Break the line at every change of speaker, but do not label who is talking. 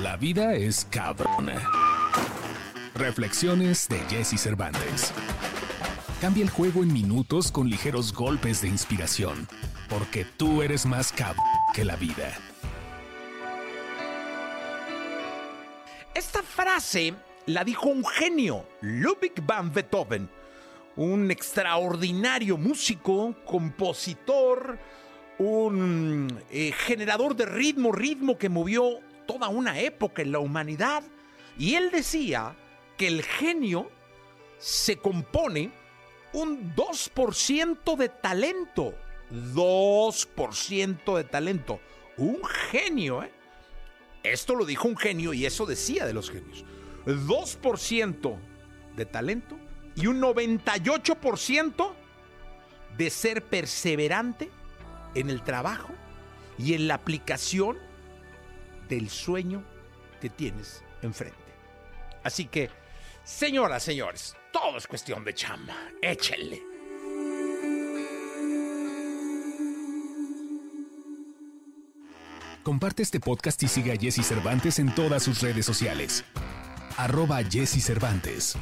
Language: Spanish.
La vida es cabrona. Reflexiones de Jesse Cervantes. Cambia el juego en minutos con ligeros golpes de inspiración, porque tú eres más cabrón que la vida.
Esta frase la dijo un genio, Ludwig van Beethoven, un extraordinario músico, compositor, un eh, generador de ritmo, ritmo que movió toda una época en la humanidad. Y él decía que el genio se compone un 2% de talento. 2% de talento. Un genio, ¿eh? Esto lo dijo un genio y eso decía de los genios. 2% de talento y un 98% de ser perseverante en el trabajo y en la aplicación del sueño que tienes enfrente. Así que, señoras, señores, todo es cuestión de chamba. Échenle.
Comparte este podcast y sigue a Jesse Cervantes en todas sus redes sociales. Arroba Jesse Cervantes.